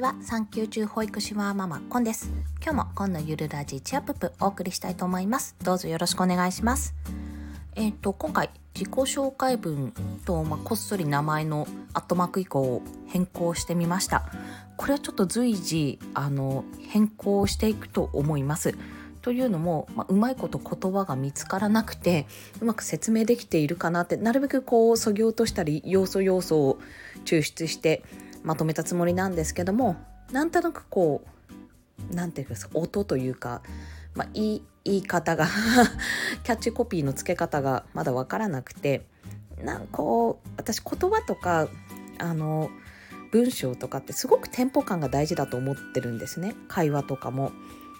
ちは。産休中保育士はママコンです。今日もコンのゆるラジチアッププお送りしたいと思います。どうぞよろしくお願いします。えっ、ー、と今回自己紹介文と、まあ、こっそり名前のアットマーク以降を変更してみました。これはちょっと随時あの変更していくと思います。というのも、まあ、うまいこと言葉が見つからなくてうまく説明できているかなってなるべくこうそぎ落としたり要素要素を抽出してまとめたつもりなんですけどもなんとなくこう何て言うんですか音というか、まあ、言い言い方が キャッチコピーの付け方がまだ分からなくてなんこう私言葉とかあの文章とかってすごくテンポ感が大事だと思ってるんですね会話とかも。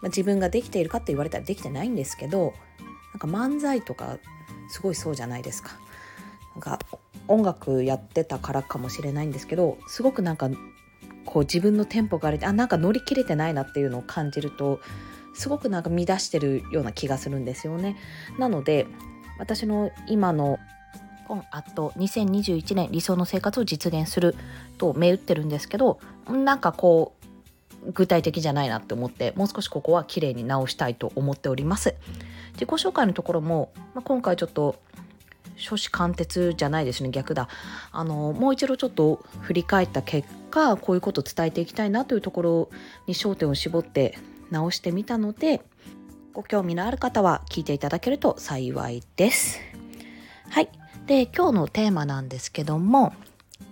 まあ、自分ができているかって言われたらできてないんですけどなんか漫才とかすごいそうじゃないですか。なんか音楽やってたからかもしれないんですけどすごくなんかこう自分のテンポがあれてあなんか乗り切れてないなっていうのを感じるとすごくなんか乱してるような気がするんですよね。なので私の今の今あと2021年理想の生活を実現すると銘打ってるんですけどなんかこう具体的じゃないなって思ってもう少しここは綺麗に直したいと思っております自己紹介のところも、まあ、今回ちょっと初子貫徹じゃないですね逆だ。あのもう一度ちょっと振り返った結果こういうことを伝えていきたいなというところに焦点を絞って直してみたのでご興味のある方は聞いていただけると幸いです。はい。で今日のテーマなんですけども、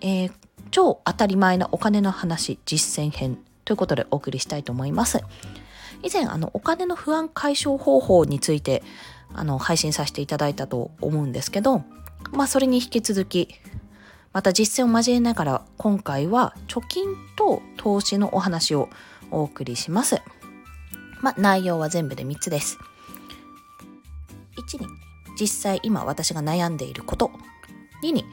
えー、超当たり前なお金の話実践編ということでお送りしたいと思います。以前あのお金の不安解消方法についてあの配信させていただいたと思うんですけど、まあ、それに引き続きまた実践を交えながら今回は貯金と投資のお話をお送りします。まあ、内容は全部で3つです。1に実際今私が悩んでいること2に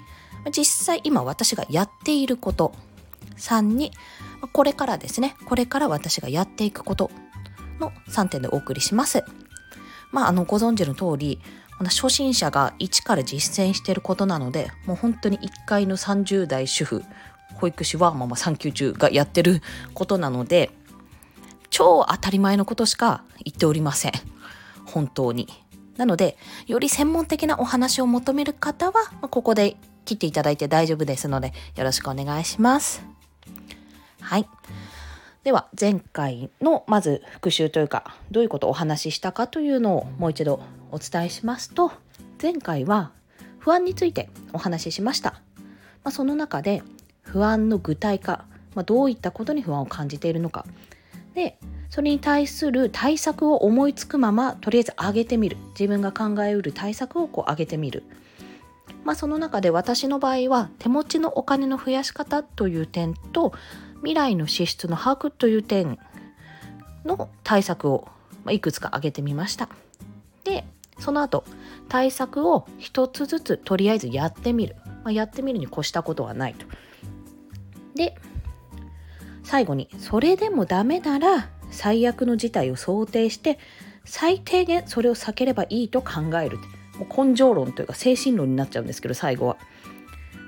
実際今私がやっていること3にこれからですね、これから私がやっていくことの3点でお送りします。まあ、あの、ご存知の通り、初心者が一から実践していることなので、もう本当に1階の30代主婦、保育士はママ産休中がやってることなので、超当たり前のことしか言っておりません。本当に。なので、より専門的なお話を求める方は、ここで切っていただいて大丈夫ですので、よろしくお願いします。はい。では前回のまず復習というかどういうことをお話ししたかというのをもう一度お伝えしますと前回は不安についてお話ししました、まあ、その中で不安の具体化、まあ、どういったことに不安を感じているのか。でそれに対する対策を思いつくままとりあえず上げてみる。自分が考えうる対策をこう上げてみる。まあ、その中で私の場合は手持ちのお金の増やし方という点と未来の支出の把握という点の対策をいくつか挙げてみました。でその後対策を一つずつとりあえずやってみる、まあ、やってみるに越したことはないと。で最後にそれでもダメなら最悪の事態を想定して最低限それを避ければいいと考えるもう根性論というか精神論になっちゃうんですけど最後は。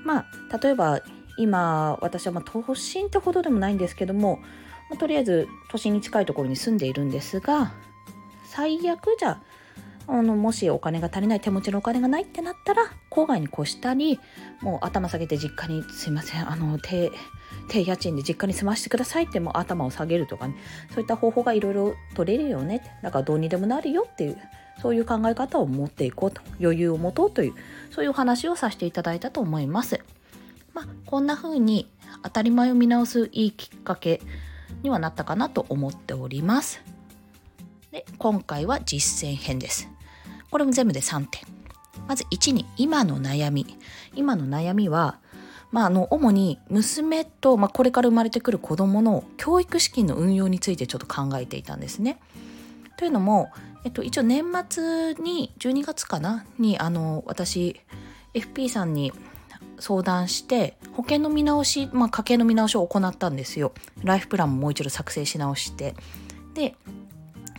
まあ例えば今私はま都心ってほどでもないんですけども、ま、とりあえず都心に近いところに住んでいるんですが最悪じゃあのもしお金が足りない手持ちのお金がないってなったら郊外に越したりもう頭下げて実家にすいませんあの低低家賃で実家に住ましてくださいってもう頭を下げるとかねそういった方法がいろいろ取れるよねだからどうにでもなるよっていうそういう考え方を持っていこうと余裕を持とうというそういうお話をさせていただいたと思います。まあ、こんな風に当たり前を見直すいいきっかけにはなったかなと思っております。で今回は実践編です。これも全部で3点。まず1に今の悩み。今の悩みは、まあ、あの主に娘と、まあ、これから生まれてくる子どもの教育資金の運用についてちょっと考えていたんですね。というのも、えっと、一応年末に12月かな？にあの私 FP さんに相談して保険の見直し、まあ、家計の見直しを行ったんですよ。ライフプランももう一度作成し直して。で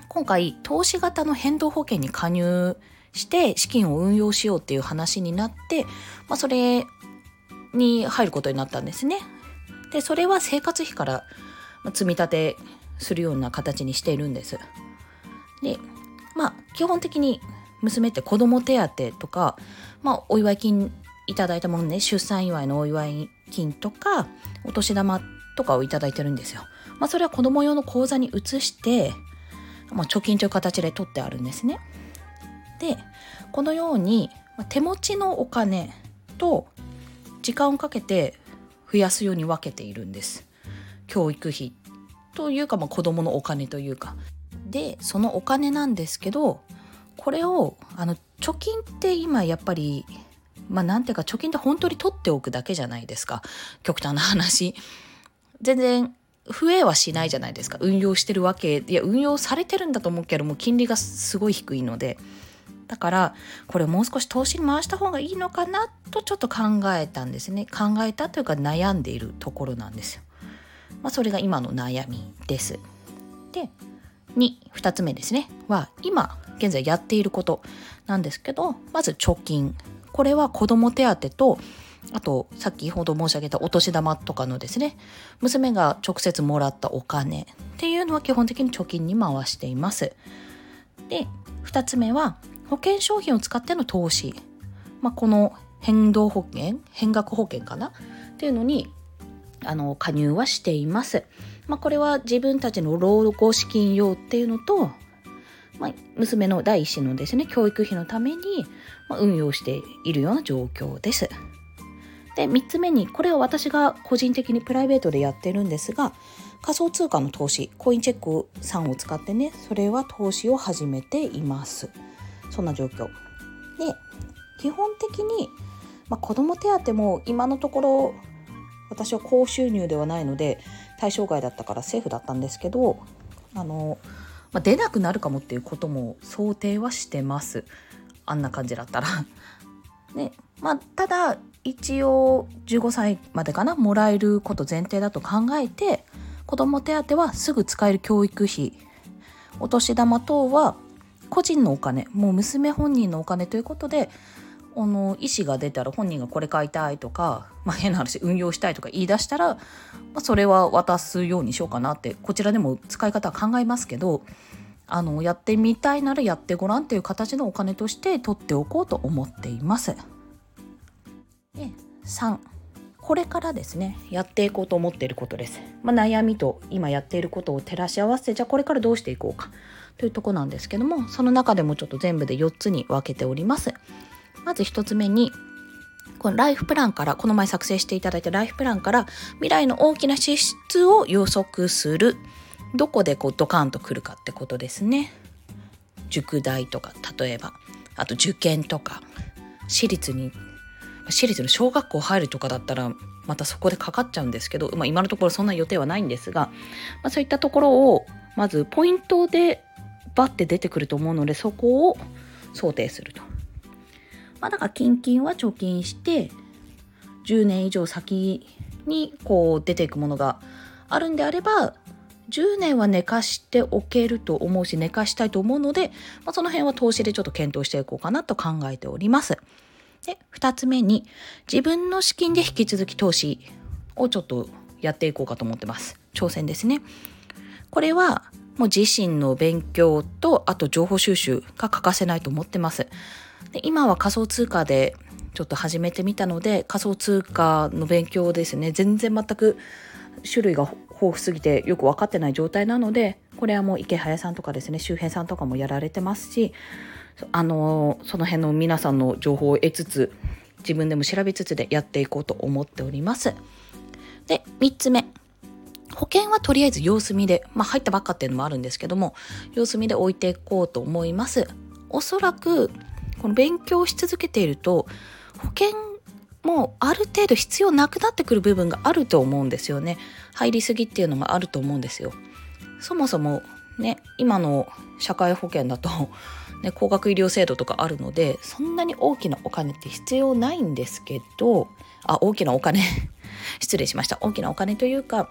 今回投資型の変動保険に加入して資金を運用しようっていう話になって、まあ、それに入ることになったんですね。でそれは生活費から、積み立てするような形にしているんです。でまあ基本的に娘って子供手当とか、まあ、お祝い金いただいたものね出産祝いのお祝い金とかお年玉とかをいただいてるんですよ。まあ、それは子供用の口座に移して、まあ、貯金という形で取ってあるんですね。でこのように手持ちのお金と時間をかけて増やすように分けているんです。教育費というか、まあ、子供のお金というか。でそのお金なんですけどこれをあの貯金って今やっぱりまあなんていうか貯金って本当に取っておくだけじゃないですか。極端な話。全然増えはしないじゃないですか。運用してるわけ。いや運用されてるんだと思うけども金利がすごい低いので。だからこれもう少し投資に回した方がいいのかなとちょっと考えたんですね。考えたというか悩んでいるところなんですよ、まあ、それが今の悩みです。で2、2つ目ですね、は今現在やっていることなんですけど、まず貯金。これは子供手当と、あと先ほど申し上げたお年玉とかのですね、娘が直接もらったお金っていうのは基本的に貯金に回しています。で、2つ目は保険商品を使っての投資。まあ、この変動保険、変額保険かな？っていうのにあの加入はしています。まあ、これは自分たちの老後資金用っていうのと、まあ、娘の第一子のですね教育費のために、ま運用しているような状況です。で3つ目にこれは私が個人的にプライベートでやってるんですが仮想通貨の投資コインチェックさんを使ってねそれは投資を始めていますそんな状況で基本的に、まあ、子ども手当も今のところ私は高収入ではないので対象外だったからセーフだったんですけどあの、まあ、出なくなるかもっていうことも想定はしてますあんな感じだったら。ねまあ、ただ一応15歳までかなもらえること前提だと考えて子ども手当はすぐ使える教育費お年玉等は個人のお金もう娘本人のお金ということであの意思が出たら本人がこれ買いたいとか、まあ、変な話運用したいとか言い出したら、まあ、それは渡すようにしようかなってこちらでも使い方は考えますけどあのやってみたいならやってごらんっていう形のお金として取っておこうと思っています。で3これからですねやっていこうと思っていることです。まあ、悩みと今やっていることを照らし合わせてじゃあこれからどうしていこうかというとこなんですけどもその中でもちょっと全部で4つに分けております。まず1つ目にこのライフプランからこの前作成していただいたライフプランから未来の大きな支出を予測する。どこでこうドカンとくるかってことですね。塾代とか例えば。あと受験とか。私立に私立の小学校入るとかだったらまたそこでかかっちゃうんですけど、まあ、今のところそんな予定はないんですが、まあ、そういったところをまずポイントでバッて出てくると思うのでそこを想定すると。まあ、だから近々は貯金して10年以上先にこう出ていくものがあるんであれば10年は寝かしておけると思うし寝かしたいと思うので、まあ、その辺は投資でちょっと検討していこうかなと考えております。で2つ目に自分の資金で引き続き投資をちょっとやっていこうかと思ってます。挑戦ですね。これはもう自身の勉強とあと情報収集が欠かせないと思ってます。で今は仮想通貨でちょっと始めてみたので仮想通貨の勉強ですね全然全く種類が豊富すぎてよく分かってない状態なのでこれはもう池早さんとかですね周辺さんとかもやられてますしあのその辺の皆さんの情報を得つつ自分でも調べつつでやっていこうと思っております。で3つ目保険はとりあえず様子見で、まあ、入ったばっかっていうのもあるんですけども様子見で置いていこうと思います。おそらくこの勉強し続けていると保険もある程度必要なくなってくる部分があると思うんですよね。入りすぎっていうのもあると思うんですよ。そもそもね今の社会保険だと、ね、高額医療制度とかあるのでそんなに大きなお金って必要ないんですけどあ大きなお金。失礼しました。大きなお金というか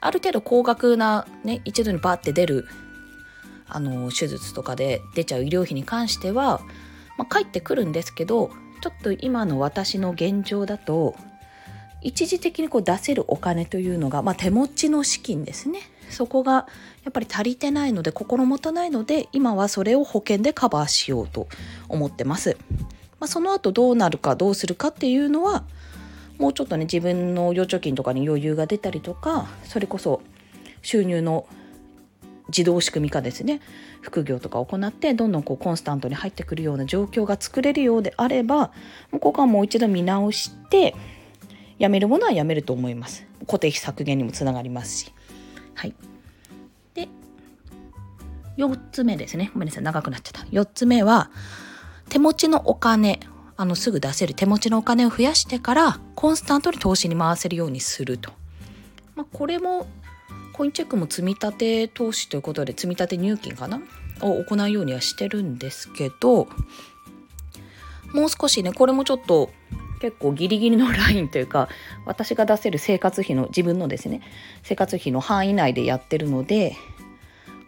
ある程度高額なね一度にバーって出るあの手術とかで出ちゃう医療費に関してはまあ、帰ってくるんですけどちょっと今の私の現状だと一時的にこう出せるお金というのが、まあ、手持ちの資金ですね。そこがやっぱり足りてないので心もとないので今はそれを保険でカバーしようと思ってます、まあ、その後どうなるかどうするかっていうのはもうちょっとね自分の預貯金とかに余裕が出たりとかそれこそ収入の自動仕組み化ですね。副業とかを行ってどんどんこうコンスタントに入ってくるような状況が作れるようであればここはもう一度見直してやめるものはやめると思います。固定費削減にもつながりますし。はい。で4つ目ですね。ごめんなさい。長くなっちゃった。4つ目は手持ちのお金あのすぐ出せる。手持ちのお金を増やしてからコンスタントに投資に回せるようにすると、まあ、これもコインチェックも積み立て投資ということで積み立て入金かな？を行うようにはしてるんですけどもう少しねこれもちょっと結構ギリギリのラインというか私が出せる生活費の自分のですね生活費の範囲内でやってるので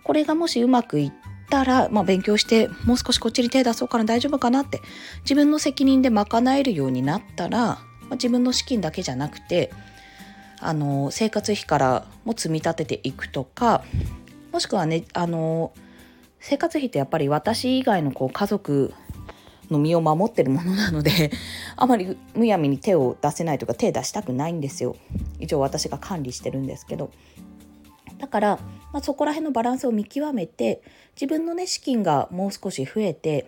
これがもしうまくいったら、まあ、勉強してもう少しこっちに手出そうかな大丈夫かなって自分の責任で賄えるようになったら、まあ、自分の資金だけじゃなくてあの生活費からも積み立てていくとかもしくはねあの生活費ってやっぱり私以外のこう家族の身を守ってるものなので あまりむやみに手を出せないとか手出したくないんですよ。一応私が管理してるんですけど。だから、まあ、そこら辺のバランスを見極めて自分のね資金がもう少し増えて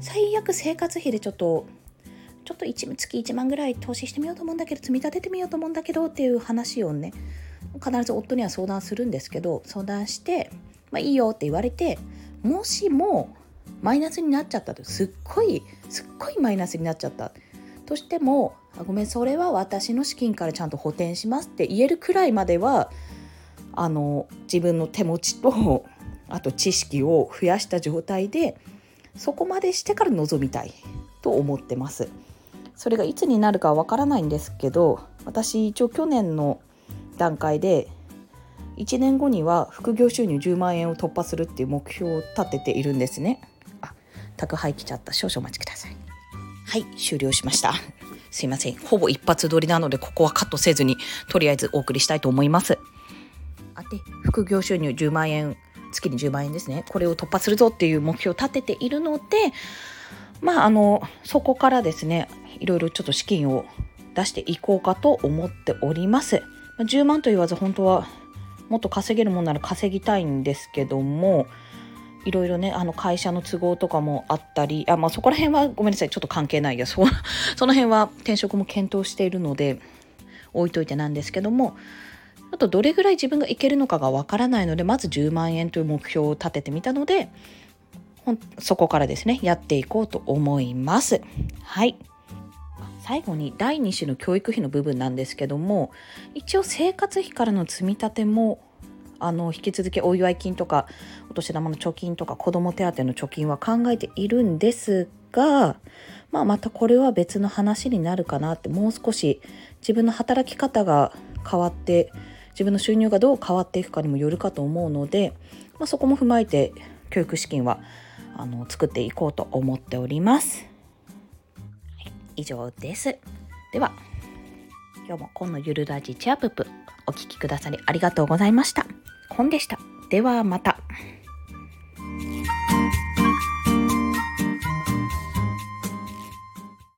最悪生活費でちょっとちょっと1月1万ぐらい投資してみようと思うんだけど積み立ててみようと思うんだけどっていう話をね必ず夫には相談するんですけど相談して「まあ、いいよ」って言われてもしもマイナスになっちゃったとすっごいすっごいマイナスになっちゃったとしてもあごめんそれは私の資金からちゃんと補填しますって言えるくらいまではあの自分の手持ちとあと知識を増やした状態でそこまでしてから臨みたいと思ってます。それがいつになるかわからないんですけど私一応去年の段階で1年後には副業収入10万円を突破するっていう目標を立てているんですね。あ。宅配来ちゃった。少々お待ちください。はい終了しました。すいません。ほぼ一発撮りなのでここはカットせずにとりあえずお送りしたいと思います。あて副業収入10万円月に10万円ですね。これを突破するぞっていう目標を立てているのでまああのそこからですねいろいろちょっと資金を出していこうかと思っております。10万と言わず本当はもっと稼げるもんなら稼ぎたいんですけどもいろいろねあの会社の都合とかもあったりあ、まあ、そこら辺はごめんなさい。ちょっと関係ないや。そ その辺は転職も検討しているので置いといてなんですけどもあとどれぐらい自分がいけるのかがわからないのでまず10万円という目標を立ててみたのでそこからですねやっていこうと思います。はい。最後に第2子の教育費の部分なんですけども一応生活費からの積み立てもあの引き続きお祝い金とかお年玉の貯金とか子ども手当の貯金は考えているんですが、まあ、またこれは別の話になるかなってもう少し自分の働き方が変わって自分の収入がどう変わっていくかにもよるかと思うので、まあ、そこも踏まえて教育資金はあの作っていこうと思っております。以上です。では今日も今のゆるラジチアップお聴きくださりありがとうございました。コンでした。ではまた。